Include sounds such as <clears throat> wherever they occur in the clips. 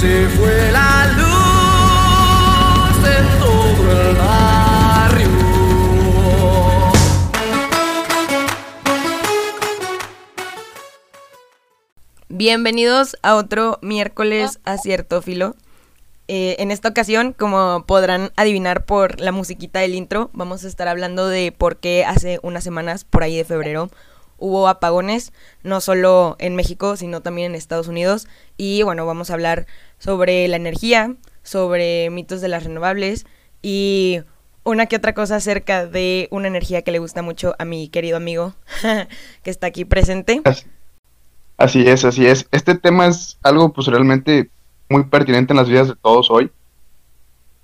se fue la luz de todo el barrio. Bienvenidos a otro miércoles a Cierto Filo. Eh, en esta ocasión, como podrán adivinar por la musiquita del intro, vamos a estar hablando de por qué hace unas semanas, por ahí de febrero, hubo apagones, no solo en México, sino también en Estados Unidos. Y bueno, vamos a hablar sobre la energía, sobre mitos de las renovables y una que otra cosa acerca de una energía que le gusta mucho a mi querido amigo <laughs> que está aquí presente. Así, es, así es. Este tema es algo pues realmente muy pertinente en las vidas de todos hoy,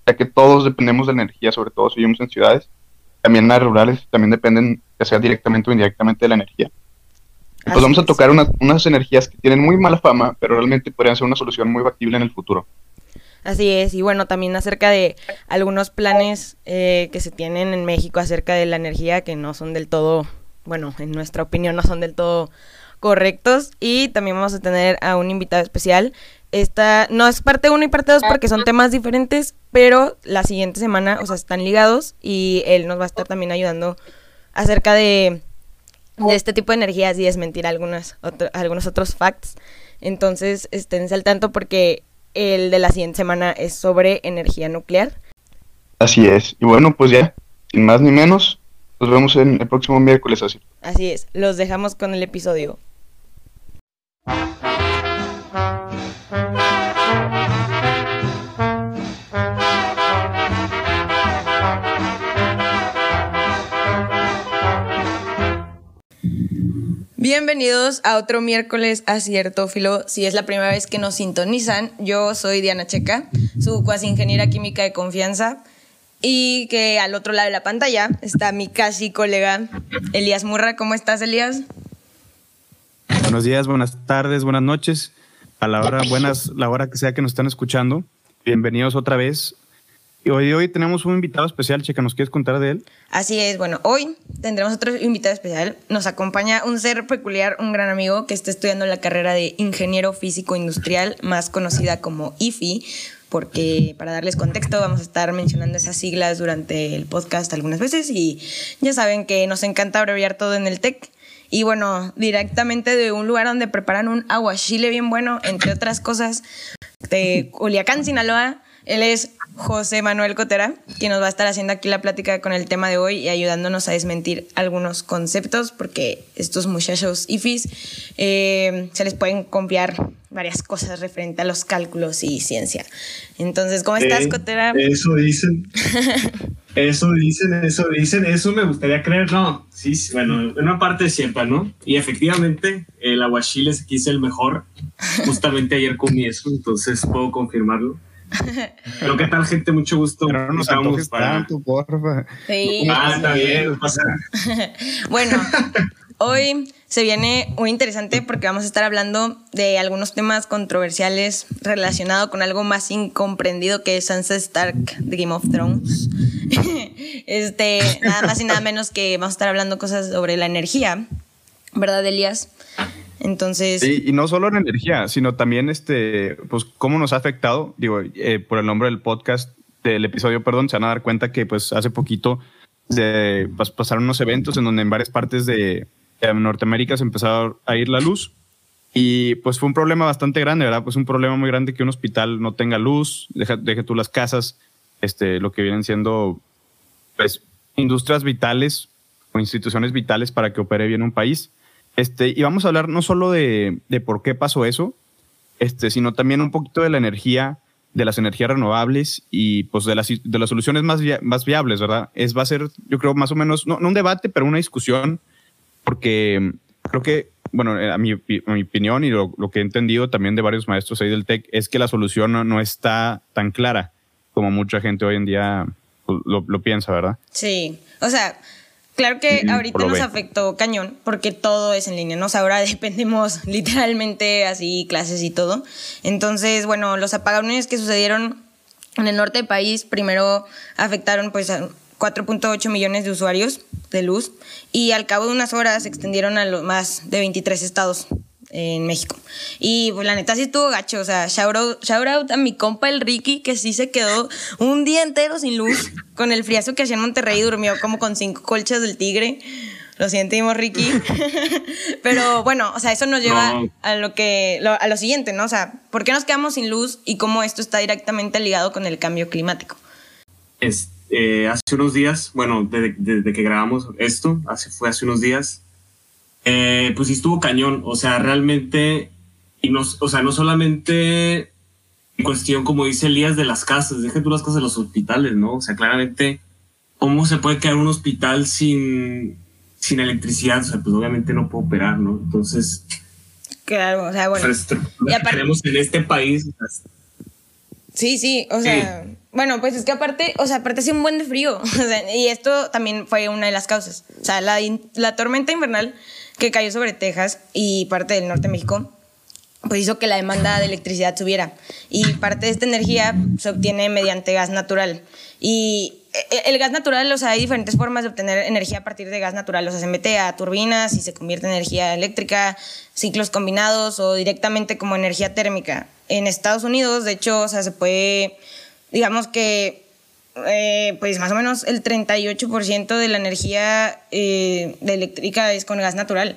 ya que todos dependemos de energía, sobre todo si vivimos en ciudades. También las rurales también dependen, ya sea directamente o indirectamente, de la energía. Pues vamos a tocar una- unas energías que tienen muy mala fama, pero realmente podrían ser una solución muy factible en el futuro. Así es, y bueno, también acerca de algunos planes eh, que se tienen en México acerca de la energía que no son del todo, bueno, en nuestra opinión no son del todo correctos. Y también vamos a tener a un invitado especial. Esta no es parte 1 y parte 2 porque son temas diferentes, pero la siguiente semana, o sea, están ligados y él nos va a estar también ayudando acerca de, de este tipo de energías y desmentir algunas otro- algunos otros facts. Entonces, esténse al tanto porque el de la siguiente semana es sobre energía nuclear. Así es. Y bueno, pues ya, sin más ni menos, nos vemos en el próximo miércoles así. Así es, los dejamos con el episodio. Bienvenidos a otro miércoles a Cierto Filo. Si es la primera vez que nos sintonizan, yo soy Diana Checa, su cuasi ingeniera química de confianza. Y que al otro lado de la pantalla está mi casi colega Elías Murra. ¿Cómo estás, Elías? Buenos días, buenas tardes, buenas noches. A la hora, buenas, la hora que sea que nos están escuchando. Bienvenidos otra vez. Y hoy, hoy tenemos un invitado especial, Checa, ¿nos quieres contar de él? Así es, bueno, hoy tendremos otro invitado especial. Nos acompaña un ser peculiar, un gran amigo que está estudiando la carrera de Ingeniero Físico Industrial, más conocida como IFI, porque para darles contexto vamos a estar mencionando esas siglas durante el podcast algunas veces y ya saben que nos encanta abreviar todo en el TEC. Y bueno, directamente de un lugar donde preparan un aguachile bien bueno, entre otras cosas, de Culiacán, Sinaloa. Él es José Manuel Cotera, quien nos va a estar haciendo aquí la plática con el tema de hoy y ayudándonos a desmentir algunos conceptos, porque estos muchachos IFIs eh, se les pueden confiar varias cosas referente a los cálculos y ciencia. Entonces, ¿cómo estás, Eh, Cotera? Eso dicen. <laughs> Eso dicen, eso dicen, eso me gustaría creer, no, sí, sí, bueno, en una parte es cierta, ¿no? Y efectivamente, el aguachile es aquí es el mejor, justamente ayer comí eso, entonces puedo confirmarlo. Pero qué tal, gente, mucho gusto. Pero no nos Estamos antojes para- tanto, porfa. Sí, Ah, está es. bien, no pasa. <laughs> Bueno, hoy se viene muy interesante porque vamos a estar hablando de algunos temas controversiales relacionados con algo más incomprendido que es Sansa Stark de Game of Thrones. <laughs> Este, nada más y nada menos que vamos a estar hablando cosas sobre la energía, ¿verdad, Elías? Entonces, Sí, y no solo en energía, sino también este, pues cómo nos ha afectado, digo, eh, por el nombre del podcast, del episodio, perdón, se van a dar cuenta que pues hace poquito de, pas- pasaron unos eventos en donde en varias partes de, de Norteamérica se empezó a ir la luz y pues fue un problema bastante grande, ¿verdad? Pues un problema muy grande que un hospital no tenga luz, deja, deje tú las casas, este, lo que vienen siendo pues industrias vitales o instituciones vitales para que opere bien un país. Este, y vamos a hablar no solo de, de por qué pasó eso, este, sino también un poquito de la energía, de las energías renovables y pues de las, de las soluciones más, más viables, ¿verdad? Es, va a ser, yo creo, más o menos, no, no un debate, pero una discusión, porque mm, creo que, bueno, eh, a mi, a mi opinión y lo, lo que he entendido también de varios maestros ahí del TEC, es que la solución no, no está tan clara como mucha gente hoy en día pues, lo, lo piensa, ¿verdad? Sí, o sea, claro que ahorita nos afectó cañón porque todo es en línea, ¿no? O sea, ahora <laughs> dependemos literalmente así, clases y todo. Entonces, bueno, los apagones que sucedieron en el norte del país primero afectaron pues a 4.8 millones de usuarios de luz y al cabo de unas horas se extendieron a los más de 23 estados en México. Y pues la neta sí estuvo gacho, o sea, shout out, shout out a mi compa el Ricky que sí se quedó un día entero sin luz con el friazo que hacía en Monterrey y durmió como con cinco colchas del tigre. Lo sentimos, Ricky. <laughs> Pero bueno, o sea, eso nos lleva No. a lo que lo- a lo siguiente, ¿no? O sea, ¿por qué nos quedamos sin luz y cómo esto está directamente ligado con el cambio climático? Es- eh, hace unos días, bueno, desde, desde que grabamos esto, hace, fue hace unos días, eh, pues sí estuvo cañón. O sea, realmente, y no, o sea, no solamente en cuestión, como dice Elías, de las casas, deja tú las cosas de los hospitales, ¿no? O sea, claramente, ¿cómo se puede quedar un hospital sin, sin electricidad? O sea, pues obviamente no puede operar, ¿no? Entonces, Claro, o sea, bueno. infraestructura Y que aparte- tenemos en este país, Sí, sí, o sea, bueno, pues es que aparte, o sea, aparte hacía un buen de frío, <laughs> o sea, y esto también fue una de las causas. O sea, la, la tormenta invernal que cayó sobre Texas y parte del norte de México, pues hizo que la demanda de electricidad subiera. Y parte de esta energía se obtiene mediante gas natural. Y eh, el gas natural, o sea, hay diferentes formas de obtener energía a partir de gas natural. O sea, se mete a turbinas y se convierte en energía eléctrica, ciclos combinados o directamente como energía térmica. En Estados Unidos, de hecho, o sea, se puede, digamos que, eh, pues más o menos el 38% de la energía eh, de eléctrica es con gas natural.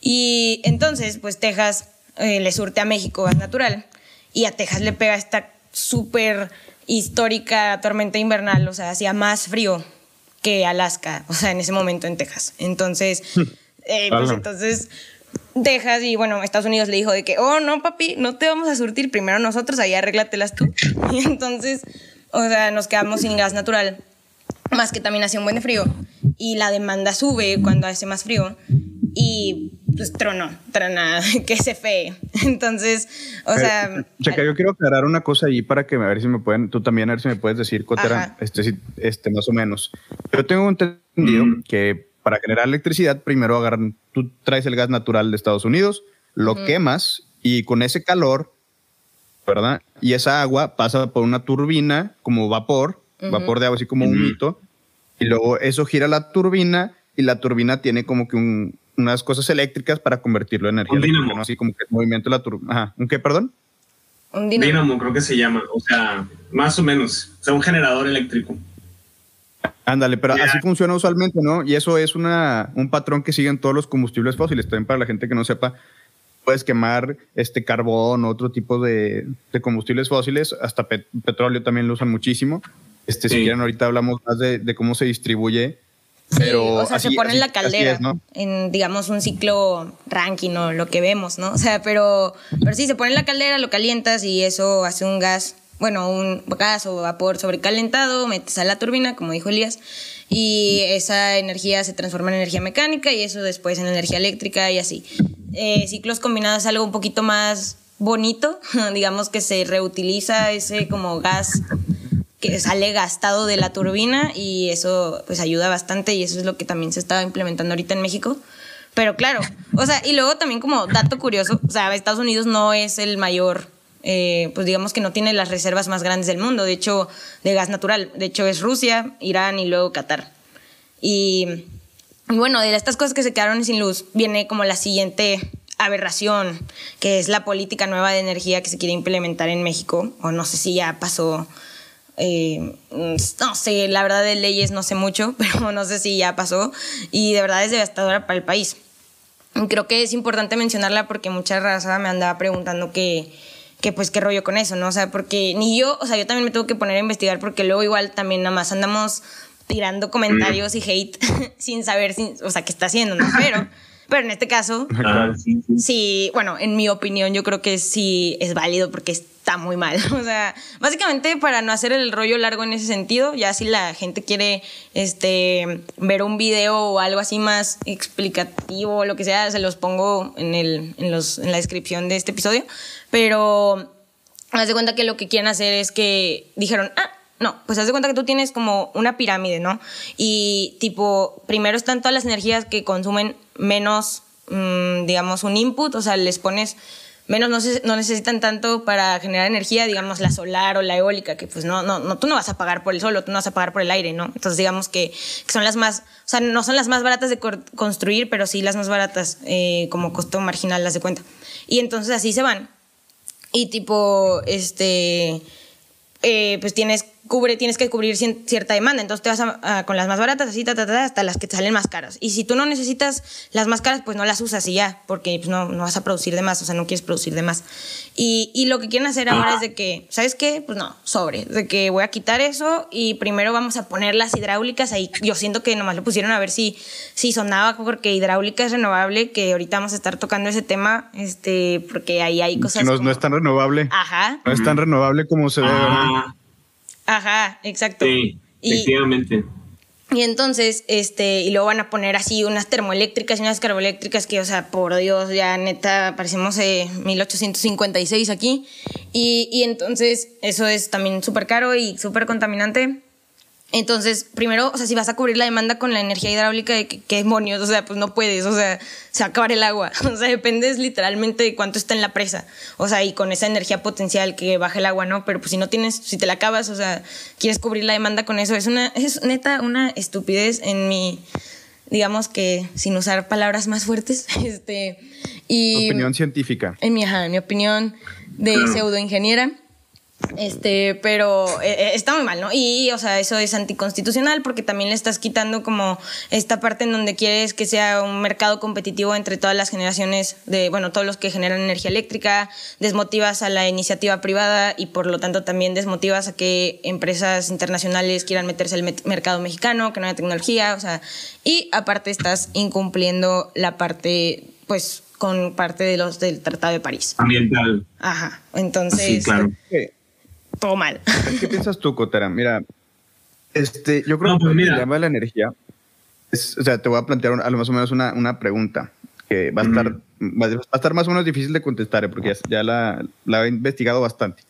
Y entonces, pues Texas eh, le surte a México gas natural y a Texas le pega esta súper histórica tormenta invernal, o sea, hacía más frío que Alaska, o sea, en ese momento en Texas. Entonces, <laughs> eh, pues entonces Texas y bueno, Estados Unidos le dijo de que, oh, no, papi, no te vamos a surtir primero nosotros, ahí arréglatelas tú. <laughs> Y entonces, o sea, nos quedamos sin gas natural, más que también hacía un buen de frío. Y la demanda sube cuando hace más frío. Y pues trono, trona, <laughs> que se fee. Entonces, o sea... Eh, Checa, yo quiero aclarar una cosa ahí para que a ver si me pueden, tú también a ver si me puedes decir, Cotera, este, sí, este, más o menos. Yo tengo entendido Mm. que para generar electricidad, primero agarran, tú traes el gas natural de Estados Unidos, lo quemas y con ese calor, ¿verdad? Y esa agua pasa por una turbina como vapor, vapor de agua, así como un mito, y luego eso gira la turbina y la turbina tiene como que un- unas cosas eléctricas para convertirlo en energía Un dínamo. ¿no? Así como que el movimiento de la turbina. Ajá. ¿Un qué, perdón? un. Dynamo creo que se llama, o sea, más o menos, o sea, un generador eléctrico. Ándale, pero así funciona usualmente, ¿no? Y eso es una, un patrón que siguen todos los combustibles fósiles. También para la gente que no sepa, puedes quemar este carbón, otro tipo de, de combustibles fósiles, hasta pet- petróleo también lo usan muchísimo. Este, Si quieren, ahorita hablamos más de, de cómo se distribuye. Sí, Pero o sea, así- se pone en la caldera, es, ¿no? en, digamos, un ciclo ranking o lo que vemos, ¿no? O sea, pero, pero sí, se pone en la caldera, lo calientas y eso hace un gas, bueno, un gas o vapor sobrecalentado, metes a la turbina, como dijo Elías, y esa energía se transforma en energía mecánica y eso después en energía eléctrica y así. Eh, ciclos combinados es algo un poquito más bonito, <laughs> digamos que se reutiliza ese como gas que sale gastado de la turbina y eso pues ayuda bastante y eso es lo que también se está implementando ahorita en México. Pero claro, o sea, y luego también como dato curioso, o sea, Estados Unidos no es el mayor, eh, pues digamos que no tiene las reservas más grandes del mundo, de hecho, de gas natural. De hecho, es Rusia, Irán y luego Qatar. Y, y bueno, de estas cosas que se quedaron sin luz, viene como la siguiente aberración, que es la política nueva de energía que se quiere implementar en México, o no sé si ya pasó eh, no sé, la verdad de leyes no sé mucho, <laughs> pero no sé si ya pasó y de verdad es devastadora para el país. Creo que es importante mencionarla porque mucha raza me andaba preguntando que, que pues qué rollo con eso, ¿no? O sea, porque ni yo, o sea, yo también me tengo que poner a investigar porque luego igual también nada más andamos tirando comentarios y hate <laughs> sin saber, sin, o sea, qué está haciendo, ¿no? Pero, pero en este caso, Ah, sí, sí. Sí, bueno, en mi opinión yo creo que sí es válido porque está muy mal. <laughs> O sea, básicamente para no hacer el rollo largo en ese sentido, ya si la gente quiere este, ver un video o algo así más explicativo o lo que sea, se los pongo en, el, en, los, en la descripción de este episodio. Pero haz de cuenta que lo que quieren hacer es que dijeron, ah, no, pues haz de cuenta que tú tienes como una pirámide, ¿no? Y tipo, primero están todas las energías que consumen menos, mm, digamos, un input, o sea, les pones menos no, se- no necesitan tanto para generar energía, digamos la solar o la eólica, que pues no, no, no, tú no vas a pagar por el sol o tú no vas a pagar por el aire, ¿no? Entonces digamos que, son las más, o sea, no son las más baratas de construir, pero sí las más baratas eh, como costo marginal, las de cuenta. Y entonces así se van. Y tipo, este, eh, pues tienes, cubre, tienes que cubrir cierta demanda. Entonces te vas a- a- con las más baratas, así, ta, ta, ta, hasta las que te salen más caras. Y si tú no necesitas las más caras, pues no las usas y ya, porque pues, no, no vas a producir de más, o sea, no quieres producir de más. Y, y lo que quieren hacer ahora es de que, ¿sabes qué? Pues no, sobre, de que voy a quitar eso y primero vamos a poner las hidráulicas ahí. Yo siento que nomás lo pusieron a ver si, si sonaba, porque hidráulica es renovable, que ahorita vamos a estar tocando ese tema, este, porque ahí hay cosas. Que no, no como- es tan renovable. Ajá, No es tan renovable como se ve. Ah, ajá, exacto. sí, Y- efectivamente. Y entonces, este, y luego van a poner así unas termoeléctricas y unas carboeléctricas que, o sea, por Dios, ya neta, parecemos eh, 1856 aquí. Y, y entonces, eso es también súper caro y súper contaminante. Entonces, primero, o sea, si vas a cubrir la demanda con la energía hidráulica, ¿qué, qué demonios? O sea, pues no puedes, o sea, se va a acabar el agua. <laughs> O sea, dependes literalmente de cuánto está en la presa. O sea, y con esa energía potencial que baja el agua, ¿no? Pero pues si no tienes, si te la acabas, o sea, quieres cubrir la demanda con eso, es una, es neta una estupidez en mi, digamos que, sin usar palabras más fuertes, <laughs> este, y... Opinión científica. En mi, ajá, en mi opinión de <clears throat> pseudoingeniera. Este, pero eh, eh, está muy mal, ¿no? Y, o sea, eso es anticonstitucional porque también le estás quitando como esta parte en donde quieres que sea un mercado competitivo entre todas las generaciones de, bueno, todos los que generan energía eléctrica, desmotivas a la iniciativa privada y por lo tanto también desmotivas a que empresas internacionales quieran meterse al met- mercado mexicano, que no haya tecnología, o sea, y aparte estás incumpliendo la parte, pues, con parte de los del Tratado de París. Ambiental. Ajá, entonces, Sí, claro. ¿Qué, todo mal. qué piensas tú, Cotera? Mira, este, yo creo No, que pues el mira. dilema de la energía es, o sea, te voy a plantear un- a lo más o menos una, una pregunta que va a estar, va a- va a estar más o menos difícil de contestar, eh, porque ya, ya la, la he investigado bastante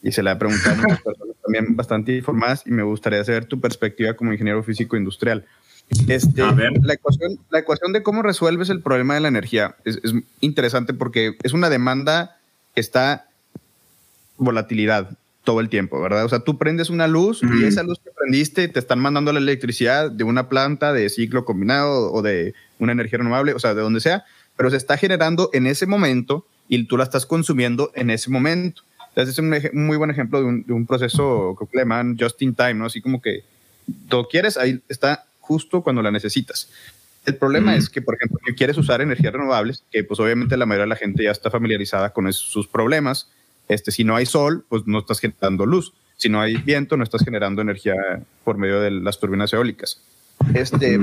y se la he preguntado a muchas personas también bastante informadas y me gustaría saber tu perspectiva como ingeniero físico industrial. Este, A ver. La, ecuación, la ecuación de cómo resuelves el problema de la energía es, es interesante porque es una demanda que está volatilidad todo el tiempo, ¿verdad? O sea, tú prendes una luz y esa luz que prendiste te están mandando la electricidad de una planta de ciclo combinado o de una energía renovable, o sea, de donde sea, pero se está generando en ese momento y tú la estás consumiendo en ese momento. Entonces, es un, un muy buen ejemplo de un, de un proceso que le llaman just in time, ¿no? Así como que todo quieres, ahí está justo cuando la necesitas. El problema es que, por ejemplo, si quieres usar energías renovables, que pues obviamente la mayoría de la gente ya está familiarizada con es- sus problemas. Este, si no hay sol, pues no estás generando luz. Si no hay viento, no estás generando energía por medio de las turbinas eólicas. Este,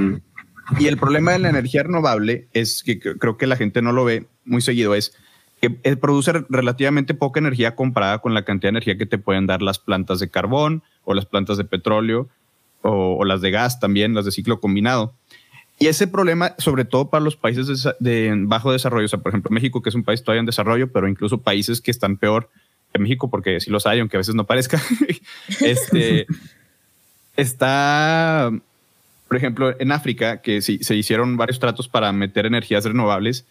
y el problema de la energía renovable es que cre- creo que la gente no lo ve muy seguido, es que eh, produce re- relativamente poca energía comparada con la cantidad de energía que te pueden dar las plantas de carbón o las plantas de petróleo o las de gas también, las de ciclo combinado. Y ese problema, sobre todo para los países de, bajo desarrollo, o sea, por ejemplo, México, que es un país todavía en desarrollo, pero incluso países que están peor que México, porque sí los hay, aunque a veces no parezca, <laughs> este, <laughs> está, por ejemplo, en África, que sí, se hicieron varios tratos para meter energías renovables,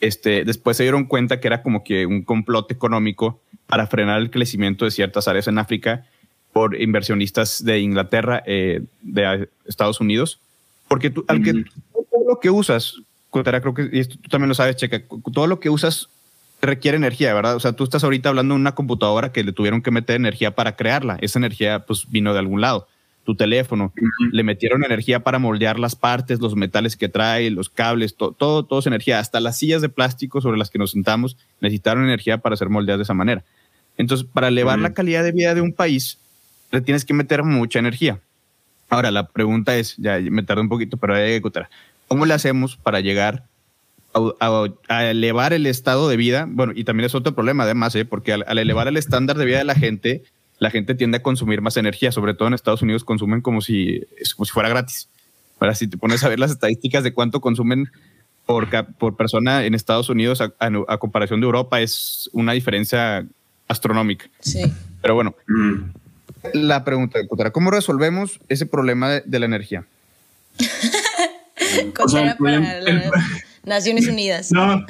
este, después se dieron cuenta que era como que un complot económico para frenar el crecimiento de ciertas áreas en África por inversionistas de Inglaterra, eh, de Estados Unidos, porque tú, al que todo lo que usas, Cotera, creo que y esto tú también lo sabes, Checa, todo lo que usas requiere energía, ¿verdad? O sea, tú estás ahorita hablando de una computadora que le tuvieron que meter energía para crearla. Esa energía, pues, vino de algún lado. Tu teléfono, le metieron energía para moldear las partes, los metales que trae, los cables, to- todo, todo es energía. Hasta las sillas de plástico sobre las que nos sentamos necesitaron energía para ser moldeadas de esa manera. Entonces, para elevar la calidad de vida de un país, le tienes que meter mucha energía. Ahora, la pregunta es, ya me tardé un poquito, pero hay que encontrar, ¿cómo le hacemos para llegar a, a- a elevar el estado de vida? Bueno, y también es otro problema además, ¿eh? porque al, al elevar el estándar de vida de la gente, la gente tiende a consumir más energía, sobre todo en Estados Unidos consumen como si, como si fuera gratis. Ahora, si te pones a ver las estadísticas de cuánto consumen por, por persona en Estados Unidos a, a- a comparación de Europa, es una diferencia astronómica. Sí. Pero bueno, Ujú. La pregunta de Cotara, ¿cómo resolvemos ese problema de, de la energía? <laughs> O sea, para la- el- Naciones Unidas. <laughs> No,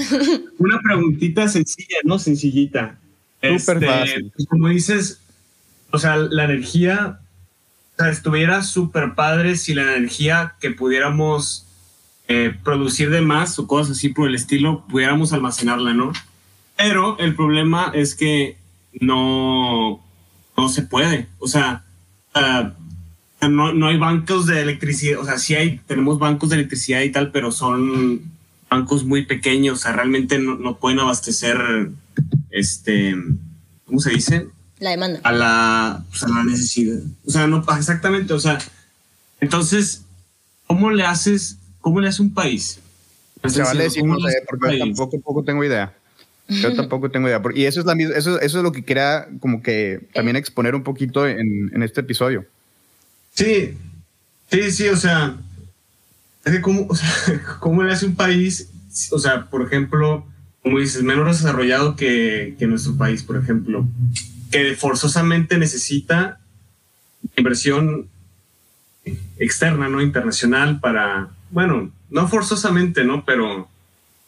una preguntita sencilla, ¿no? Sencillita. Súper Este, fácil. Como dices, o sea, la energía, o sea, estuviera súper padre si la energía que pudiéramos eh, producir de más o cosas así por el estilo, pudiéramos almacenarla, ¿no? Pero el problema es que no, no se puede. O sea, ah, no, no hay bancos de electricidad. O sea, sí hay, tenemos bancos de electricidad y tal, pero son bancos muy pequeños. O sea, realmente no, no pueden abastecer, este, ¿cómo se dice? La demanda. a la, pues, a la necesidad. O sea, no, exactamente, o sea, entonces, ¿cómo le haces, cómo le hace un país? Se vale decir, ¿Cómo no le sé, hace un porque país? tampoco, tampoco tengo idea. Yo tampoco tengo idea. Y eso es, la, eso, eso es lo que quería como que también exponer un poquito en, en este episodio. Sí, sí, sí, o sea, es que cómo, o sea, <laughs> ¿cómo le hace un país, o sea, por ejemplo, como dices, menos desarrollado que, que nuestro país, por ejemplo, que forzosamente necesita inversión externa, ¿no? Internacional para, bueno, no forzosamente, ¿no? Pero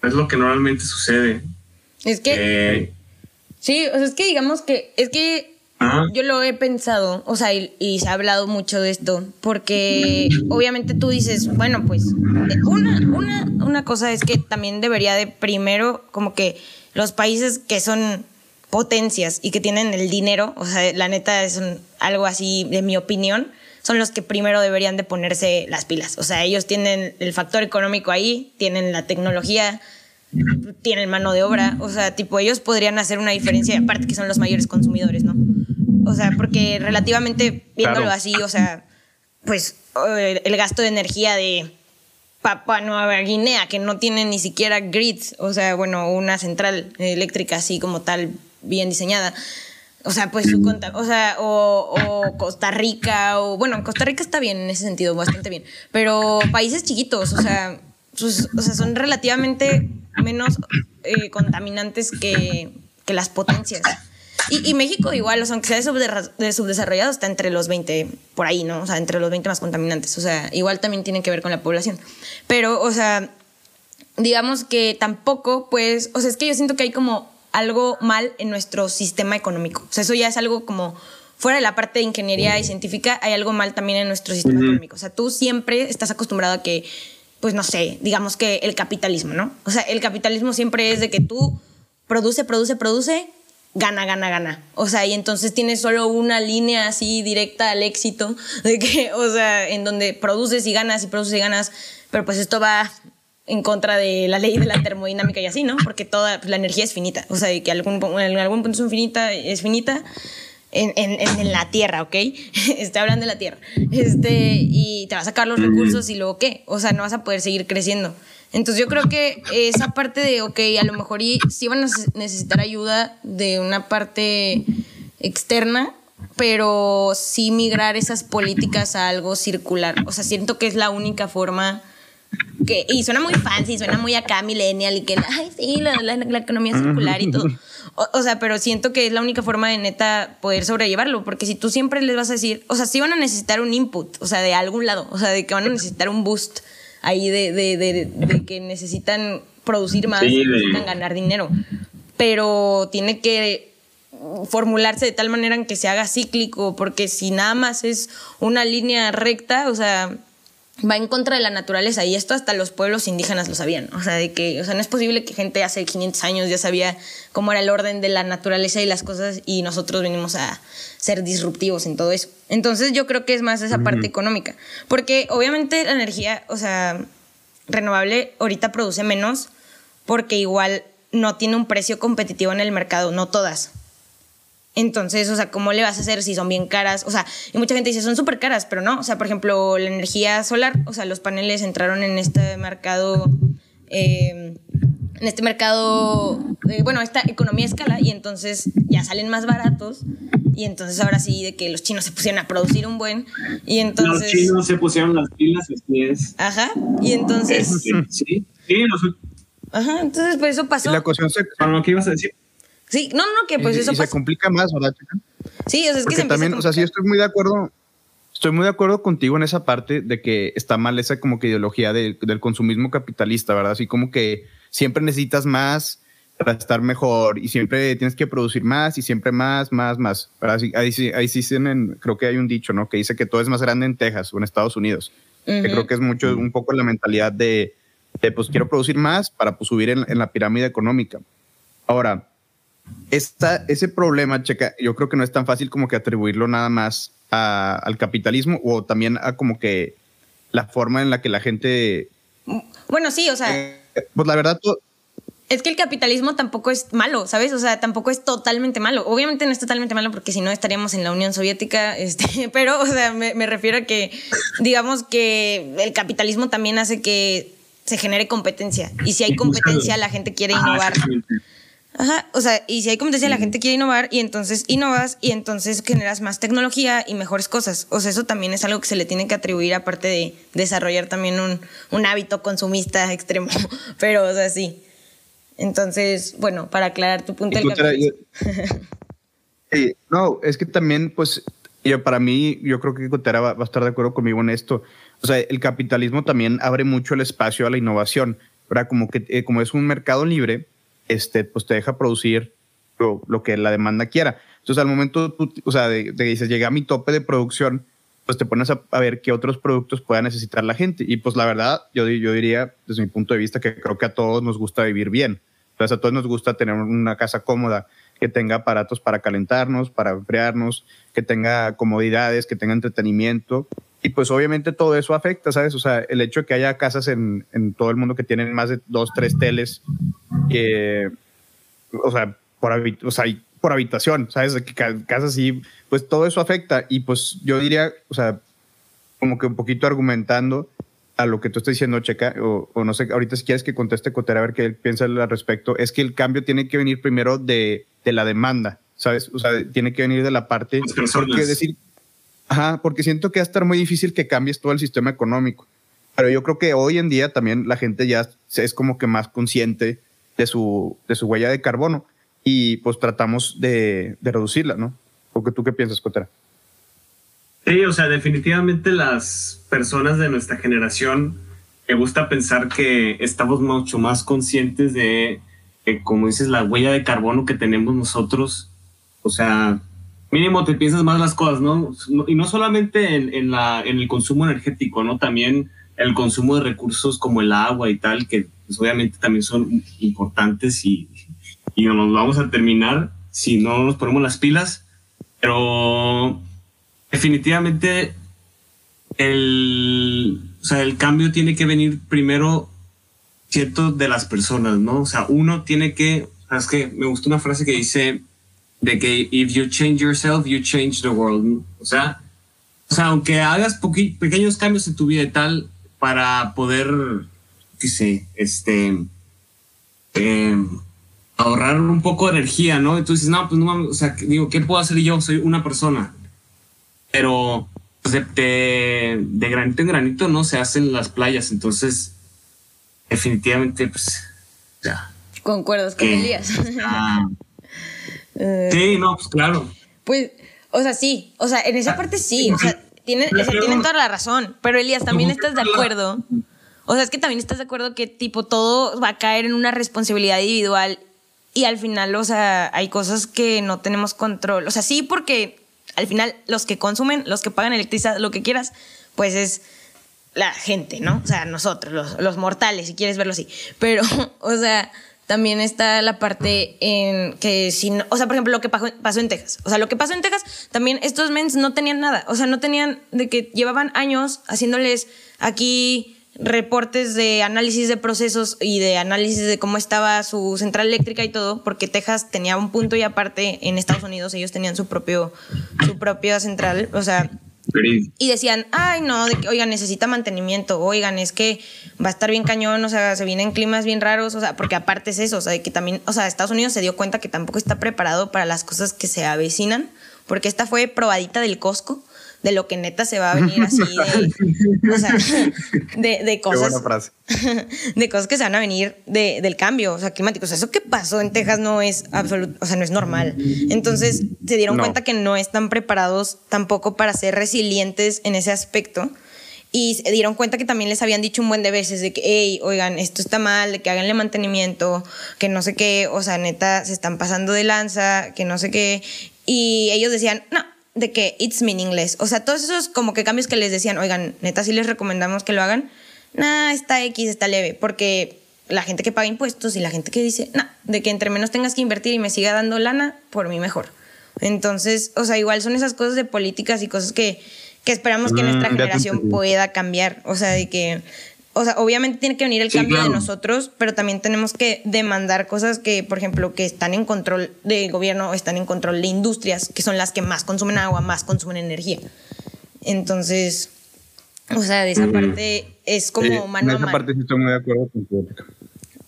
es lo que normalmente sucede. Es que, Eh, sí, o sea, es que digamos que, es que ajá. yo lo he pensado, o sea, y, y se ha hablado mucho de esto, porque obviamente tú dices, bueno, pues eh, una, una, una cosa es que también debería de primero, como que los países que son potencias y que tienen el dinero, o sea, la neta es un- algo así, de mi opinión, son los que primero deberían de ponerse las pilas. O sea, ellos tienen el factor económico ahí, tienen la tecnología, tienen mano de obra, o sea, tipo, ellos podrían hacer una diferencia, aparte que son los mayores consumidores, ¿no? O sea, porque relativamente viéndolo Claro. así, o sea, pues eh, el gasto de energía de Papua Nueva Guinea, que no tiene ni siquiera grids, o sea, bueno, una central eléctrica así como tal, bien diseñada. O sea, pues su conta, o sea, o, o Costa Rica, o bueno, Costa Rica está bien en ese sentido, bastante bien, pero países chiquitos, o sea, sus- o sea son relativamente menos eh, contaminantes que, que las potencias. Y, y México igual, o sea, aunque sea de, subdesarrollado, está entre los 20, por ahí, ¿no? O sea, entre los 20 más contaminantes. O sea, igual también tiene que ver con la población. Pero, o sea, digamos que tampoco, pues, o sea, es que yo siento que hay como algo mal en nuestro sistema económico. O sea, eso ya es algo como fuera de la parte de ingeniería y científica, hay algo mal también en nuestro sistema económico. O sea, tú siempre estás acostumbrado a que, pues, no sé, digamos que el capitalismo, ¿no? O sea, el capitalismo siempre es de que tú produce, produce, produce, gana, gana, gana. O sea, y entonces tienes solo una línea así directa al éxito, <laughs> de que, o sea, en donde produces y ganas y produces y ganas, pero pues esto va en contra de la ley de la termodinámica y así, ¿no? Porque toda la energía es finita, o sea, que en algún punto es finita, es finita en, en, en- la Tierra, ¿ok? <laughs> Estoy hablando de la Tierra. Este, y te vas a sacar los recursos y luego qué, o sea, no vas a poder seguir creciendo. Entonces yo creo que esa parte de, ok, a lo mejor y sí van a neces- necesitar ayuda de una parte externa, pero sí migrar esas políticas a algo circular. O sea, siento que es la única forma que, y suena muy fancy, suena muy acá millennial y que, ay, sí, la, la- la economía circular y todo. <laughs> O, o sea, pero siento que es la única forma de neta poder sobrellevarlo, porque si tú siempre les vas a decir, o sea, sí van a necesitar un input, o sea, de algún lado, o sea, de que van a necesitar un boost ahí de, de, de, de que necesitan producir más, Sí, necesitan ganar dinero, pero tiene que formularse de tal manera en que se haga cíclico, porque si nada más es una línea recta, o sea, va en contra de la naturaleza y esto hasta los pueblos indígenas lo sabían, o sea, de que, o sea, no es posible que gente hace 500 años ya sabía cómo era el orden de la naturaleza y las cosas y nosotros venimos a ser disruptivos en todo eso. Entonces yo creo que es más esa parte económica, porque obviamente la energía, o sea, renovable ahorita produce menos porque igual no tiene un precio competitivo en el mercado, no todas. Entonces, o sea, ¿cómo le vas a hacer si son bien caras? O sea, y mucha gente dice, son súper caras, pero no. O sea, por ejemplo, la energía solar, o sea, los paneles entraron en este mercado, eh, en este mercado, eh, bueno, esta economía escala, y entonces ya salen más baratos. Y entonces ahora sí, de que los chinos se pusieron a producir un buen. Y entonces... Los chinos se pusieron las pilas, así es. Ajá. Y entonces... Sí, sí, los, Ajá, entonces pues eso Y pasó. la cuestión se, bueno, ¿qué ibas a decir? Sí, no, no, que pues y- eso y se pasó. complica más, ¿verdad, chica? Sí, o sea, es que se Porque también, o sea, sí estoy muy de acuerdo, estoy muy de acuerdo contigo en esa parte de que está mal esa como que ideología del consumismo capitalista, ¿verdad? Así como que siempre necesitas más para estar mejor y siempre tienes que producir más y siempre más, más, más. ¿verdad? Ahí, sí, ahí sí tienen, creo que hay un dicho, ¿no? Que dice que todo es más grande en Texas o en Estados Unidos. Que creo que es mucho, un poco la mentalidad de, pues quiero producir más para pues, subir en, en la pirámide económica. Ahora, esta, ese problema, checa, yo creo que no es tan fácil como que atribuirlo nada más al capitalismo o también a como que la forma en la que la gente... Bueno, sí, o sea... Eh, pues la verdad... Es que el capitalismo tampoco es malo, ¿sabes? O sea, tampoco es totalmente malo. Obviamente no es totalmente malo porque si no estaríamos en la Unión Soviética, <laughs> este, pero, o sea, me, me refiero a que, digamos que el capitalismo también hace que se genere competencia. Y si hay competencia, la gente quiere innovar. Ajá, o sea, y si hay competencia, la gente quiere innovar y entonces innovas y entonces generas más tecnología y mejores cosas. O sea, eso también es algo que se le tiene que atribuir aparte de desarrollar también un, un hábito consumista <laughs> extremo. Pero, o sea, sí. Entonces, bueno, para aclarar tu punto del sí, <laughs> No, es que también, pues, yo, para mí, yo creo que Cotera va, a estar de acuerdo conmigo en esto. O sea, el capitalismo también abre mucho el espacio a la innovación, ¿verdad? Como que eh, como es un mercado libre, este, pues te deja producir lo, que la demanda quiera. Entonces, al momento, tú, o sea, de, de dices, llega a mi tope de producción, pues te pones a, ver qué otros productos pueda necesitar la gente. Y pues la verdad, yo, yo diría, desde mi punto de vista, que creo que a todos nos gusta vivir bien. Entonces, a todos nos gusta tener una casa cómoda, que tenga aparatos para calentarnos, para enfriarnos, que tenga comodidades, que tenga entretenimiento. Y pues obviamente todo eso afecta, ¿sabes? O sea, el hecho de que haya casas en, en todo el mundo que tienen más de dos, tres teles, que, o sea, por, o sea, por habitación, ¿sabes? Que casas así, pues todo eso afecta. Y pues yo diría, o sea, como que un poquito argumentando a lo que tú estás diciendo, Checa, o, no sé, ahorita si quieres que conteste Cotera a ver qué él piensa al respecto, es que el cambio tiene que venir primero de, de la demanda, ¿sabes? O sea, tiene que venir de la parte... Porque decir, ajá, porque siento que va a estar muy difícil que cambies todo el sistema económico. Pero yo creo que hoy en día también la gente ya es como que más consciente de su, de su huella de carbono y pues tratamos de, de reducirla, ¿no? ¿O tú qué piensas, Cotera? Sí, o sea, definitivamente las personas de nuestra generación me gusta pensar que estamos mucho más conscientes de, como dices, la huella de carbono que tenemos nosotros. O sea, mínimo te piensas más las cosas, ¿no? Y no solamente en, en, la, en el consumo energético, ¿no? También el consumo de recursos como el agua y tal, que pues, obviamente también son importantes y, y no nos vamos a terminar si no nos ponemos las pilas. Pero definitivamente el, o sea, el cambio tiene que venir primero cierto de las personas, ¿no? O sea, uno tiene que, es que me gustó una frase que dice de que if you change yourself, you change the world. O sea, o sea, aunque hagas pequeños cambios en tu vida y tal para poder, qué sé, este, eh, ahorrar un poco de energía, ¿no? Entonces, no, pues no, o sea, digo, ¿qué puedo hacer yo? Soy una persona pero pues, de, de, granito en granito no se hacen las playas, entonces definitivamente pues ya. Concuerdas con Elías. <laughs> Eh, sí, no, pues claro. Pues, o sea, sí, o sea, en esa parte sí, o sea, tienen, tienen toda la razón, pero Elías, también estás de acuerdo. O sea, es que también estás de acuerdo que tipo todo va a caer en una responsabilidad individual y al final, o sea, hay cosas que no tenemos control. O sea, sí, porque al final los que consumen, los que pagan electricidad, lo que quieras, pues es la gente, ¿no? O sea, nosotros, los, mortales, si quieres verlo así. Pero, <laughs> o sea, también está la parte en que si no, o sea, por ejemplo, lo que pasó, en Texas. O sea, lo que pasó en Texas, también estos mens no tenían nada. O sea, no tenían de que llevaban años haciéndoles aquí reportes de análisis de procesos y de análisis de cómo estaba su central eléctrica y todo, porque Texas tenía un punto y aparte en Estados Unidos ellos tenían su propio su propia central, o sea, y decían, ay no, de que, oigan, necesita mantenimiento, oigan, es que va a estar bien cañón, o sea, se vienen climas bien raros, o sea, porque aparte es eso, o sea, de que también, o sea, Estados Unidos se dio cuenta que tampoco está preparado para las cosas que se avecinan, porque esta fue probadita del Costco, de lo que neta se va a venir así de, o sea, <laughs> de, de cosas. Qué buena frase. <laughs> de cosas que se van a venir de, del cambio, o sea, climático. O sea, eso que pasó en Texas no es absoluto, o sea, no es normal. Entonces, se dieron No. cuenta que no están preparados tampoco para ser resilientes en ese aspecto. Y se dieron cuenta que también les habían dicho un buen de veces de que, hey, oigan, esto está mal, de que háganle mantenimiento, que no sé qué, o sea, neta, se están pasando de lanza, que no sé qué. Y ellos decían, no, de que it's meaningless. O sea, todos esos como que cambios que les decían, oigan, neta, sí les recomendamos que lo hagan. Nah, está X, está leve, porque la gente que paga impuestos y la gente que dice, nah, de que entre menos tengas que invertir y me siga dando lana, por mí mejor. Entonces, o sea, igual son esas cosas de políticas y cosas que, que esperamos que Mm, nuestra generación pueda cambiar. O sea, de que, o sea, obviamente tiene que venir el Sí, cambio claro. de nosotros, pero también tenemos que demandar cosas que, por ejemplo, que están en control del gobierno o están en control de industrias, que son las que más consumen agua, más consumen energía. Entonces, o sea, de esa Mm. parte es como Sí, mano en a esa mano. parte sí estoy muy de acuerdo contigo.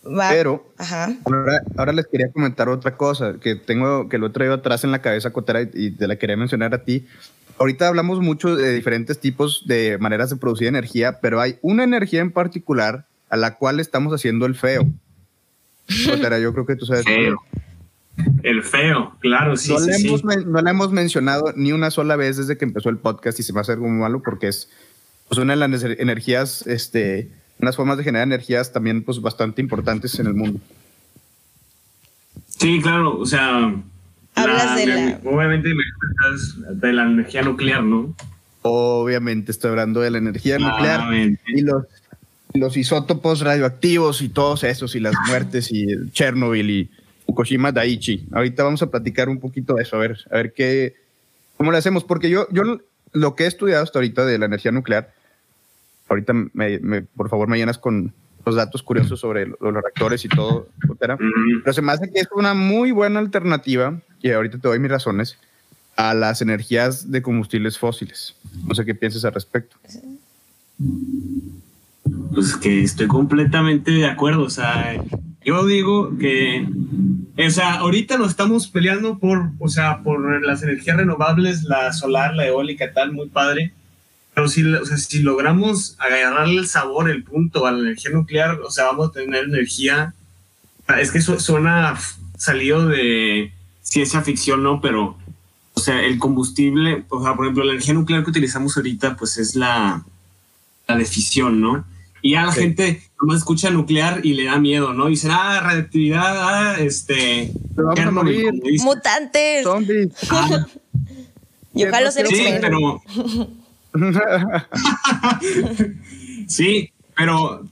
Va- Pero- Ajá. Ahora, ahora les quería comentar otra cosa que tengo, que lo he traído atrás en la cabeza, Cotera, y te la quería mencionar a ti. Ahorita hablamos mucho de diferentes tipos de maneras de producir energía, pero hay una energía en particular a la cual estamos haciendo el feo. Cotera, yo creo que tú sabes. Feo. El feo, claro, sí, no, sí, le sí. hemos, no la hemos mencionado ni una sola vez desde que empezó el podcast y se me hace algo muy malo porque es pues, una de las ener- energías, este, unas formas de generar energías también pues, bastante importantes en el mundo. Sí, claro, o sea. Hablas de la- Obviamente me hablas de la energía nuclear, ¿no? Obviamente estoy hablando de la energía nuclear Claramente. y los, los isótopos radioactivos y todos esos y las muertes y Chernobyl y Fukushima Daiichi. Ahorita vamos a platicar un poquito de eso, a ver, a ver qué, cómo le hacemos, porque yo, yo lo que he estudiado hasta ahorita de la energía nuclear, ahorita me, me- por favor me llenas con los datos curiosos sobre lo- los reactores y todo, etcétera. Pero se me hace que es una muy buena alternativa, y ahorita te doy mis razones, a las energías de combustibles fósiles. No sé qué piensas al respecto. Pues que estoy completamente de acuerdo. O sea, yo digo que, o sea, ahorita nos estamos peleando por, o sea, por las energías renovables, la solar, la eólica, tal, muy padre. Pero si, o sea, si logramos agarrarle el sabor, el punto a la energía nuclear, o sea, vamos a tener energía. Es que su- suena salido de ciencia ficción, ¿no? Pero, o sea, el combustible, o sea, por ejemplo, la energía nuclear que utilizamos ahorita, pues es la, la de fisión, ¿no? Y ya la Sí. gente nomás escucha nuclear y le da miedo, ¿no? Dicen, ah, radioactividad, ah, este. Vamos a morir. Mutantes. Zombies. <laughs> Ah, Yo ojalá ser sí, pero. <laughs> <laughs> sí, pero.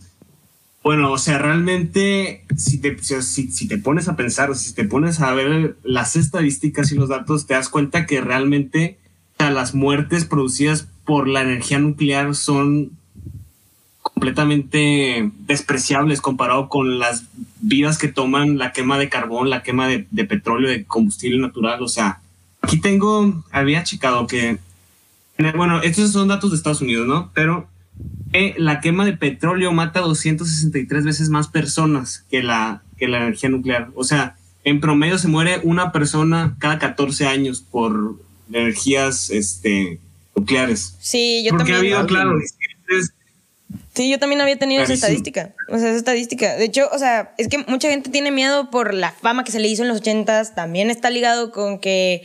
Bueno, o sea, realmente, si te, si, te pones a pensar, o si te pones a ver las estadísticas y los datos, te das cuenta que realmente las muertes producidas por la energía nuclear son completamente despreciables comparado con las vidas que toman la quema de carbón, la quema de, de petróleo, de combustible natural. O sea, aquí tengo, había checado que, bueno, estos son datos de Estados Unidos, ¿no? Pero que la quema de petróleo mata 263 veces más personas que la, que la energía nuclear. O sea, en promedio se muere una persona cada 14 años por energías este, nucleares. Sí, yo Porque ha también. habido, claro, diferentes Sí, yo también había tenido esa estadística. O sea, esa estadística. De hecho, o sea, es que mucha gente tiene miedo por la fama que se le hizo en los ochentas. También está ligado con que,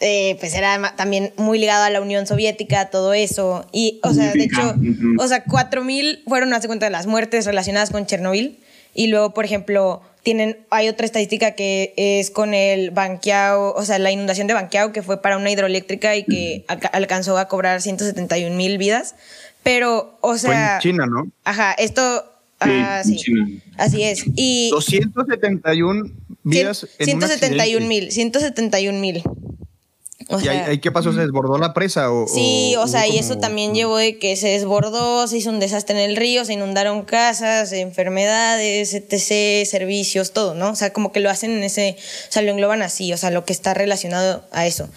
eh, pues era también muy ligado a la Unión Soviética, todo eso. Y, o sea, de hecho, o sea, 4.000 fueron, hace cuenta, de las muertes relacionadas con Chernobyl. Y luego, por ejemplo, tienen, hay otra estadística que es con el Banquiao, o sea, la inundación de Banquiao, que fue para una hidroeléctrica y que alca- alcanzó a cobrar 171 mil vidas. Pero, o Fue sea. en China, ¿no? Ajá, esto. Sí, ah, sí. China. Así es. Y. 271 vidas en un 171 accidente. mil. 171 mil. O ¿Y ahí, sea, ahí qué pasó? ¿Se desbordó la presa? O, Sí, o, sea, y eso también llevó de que se desbordó, se hizo un desastre en el río, se inundaron casas, enfermedades, etc., servicios, todo, ¿no? O sea, como que lo hacen en ese, o sea, lo engloban así, o sea, lo que está relacionado a eso.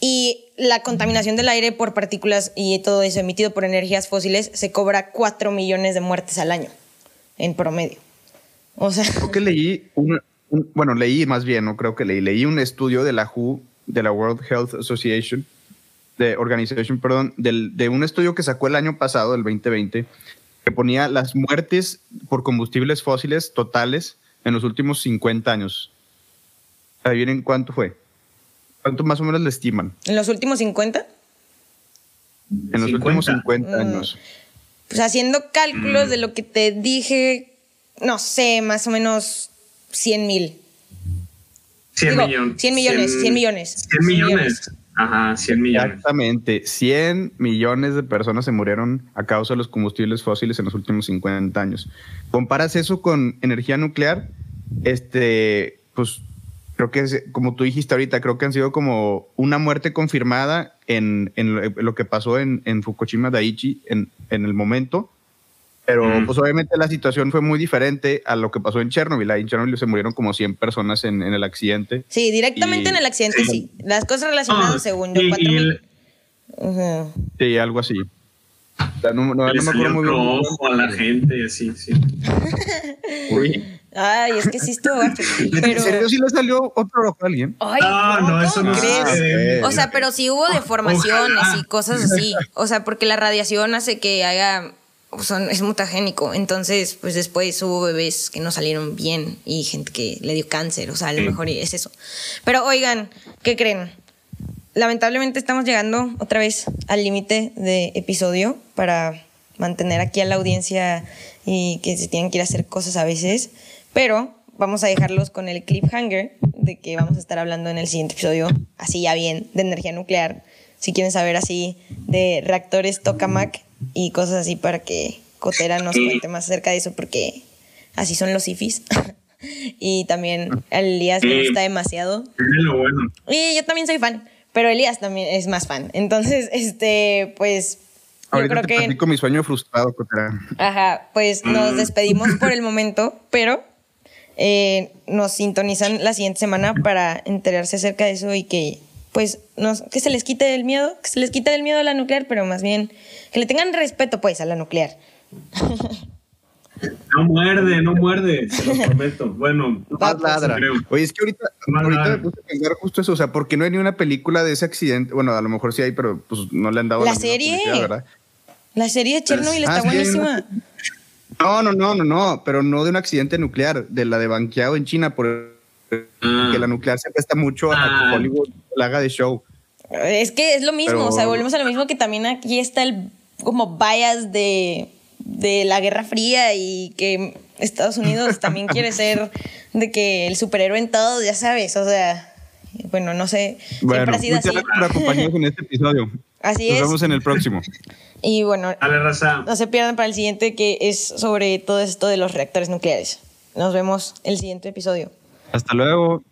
Y la contaminación del aire por partículas y todo eso emitido por energías fósiles se cobra 4 millones de muertes al año, en promedio. O sea, Creo que leí, un, un- bueno, leí más bien, no creo que leí, leí un estudio de la WHO, de la World Health Association, de Organization, perdón, del, de un estudio que sacó el año pasado, el 2020, que ponía las muertes por combustibles fósiles totales en los últimos 50 años. Adivinen cuánto fue. ¿Cuánto más o menos le estiman? ¿En los últimos 50? En los 50. últimos 50 Mm. años. Pues haciendo cálculos de lo que te dije, no sé, más o menos 100 mil. 100 Digo, millones. 100 millones, 100 millones. 100 millones. Ajá, 100 millones. Exactamente. 100 millones de personas se murieron a causa de los combustibles fósiles en los últimos 50 años. Comparas eso con energía nuclear, este, pues creo que es, como tú dijiste ahorita, creo que han sido como una muerte confirmada en, en lo, lo que pasó en, en Fukushima Daiichi en, en el momento. Pero Mm. pues obviamente la situación fue muy diferente a lo que pasó en Chernobyl. Ahí en Chernobyl se murieron como 100 personas en, en el accidente. Sí, directamente Y- en el accidente, sí. Las cosas relacionadas, Ah, según yo, y- 4 y mil. el- Ujú. Sí, algo así. O sea, no, no- no me salió acuerdo muy otro bien. ojo a la gente y así, sí. <laughs> Ay, es que sí estuvo. Pero. ¿En serio sí le salió otro ojo a alguien? Ay, Ah, ¿cómo, no, eso no crees? sucede. O sea, pero sí hubo deformaciones Ojalá. y cosas así. O sea, porque la radiación hace que haya. Son- es mutagénico. Entonces, pues después hubo bebés que no salieron bien y gente que le dio cáncer. O sea, a lo mejor es eso. Pero oigan, ¿qué creen? Lamentablemente estamos llegando otra vez al límite de episodio para mantener aquí a la audiencia y que se tienen que ir a hacer cosas a veces. Pero vamos a dejarlos con el cliffhanger de que vamos a estar hablando en el siguiente episodio, así ya bien, de energía nuclear. Si quieren saber así de reactores tokamak y cosas así para que Cotera nos cuente más acerca de eso porque así son los IFIs. <laughs> y también a Elías le gusta demasiado. Es lo bueno. Y yo también soy fan, pero Elías también es más fan. Entonces, <laughs> este, pues, yo Ahorita creo te que, platico mi sueño frustrado, Cotera. ajá, pues nos despedimos por el momento, pero eh, nos sintonizan la siguiente semana para enterarse acerca de eso y que, pues, nos, que se les quite el miedo, que se les quite el miedo a la nuclear, pero más bien que le tengan respeto, pues, a la nuclear. <laughs> No muerde, no muerde, se lo prometo. Bueno, <laughs> Más ladra. creo. Oye, es que ahorita, ahorita me puse a pensar justo eso, o sea, porque no hay ni una película de ese accidente. Bueno, a lo mejor sí hay, pero pues no le han dado La serie. ¿verdad? La serie de Chernobyl Ah, está buenísima. No, no, no, no, no, pero no de un accidente nuclear, de la de Banqueado en China, porque Ah. la nuclear se presta mucho a Ah. que Hollywood la haga de show. Es que es lo mismo, Pero- o sea, volvemos a lo mismo que también aquí está el como bias de, de la Guerra Fría y que Estados Unidos también <laughs> quiere ser de que el superhéroe en todo, ya sabes, o sea, bueno, no sé, Bueno, siempre ha sido muchas así. gracias por acompañarnos en este episodio. Así Nos es. vemos en el próximo. Y bueno, Dale, raza. no se pierdan para el siguiente que es sobre todo esto de los reactores nucleares. Nos vemos el siguiente episodio. Hasta luego.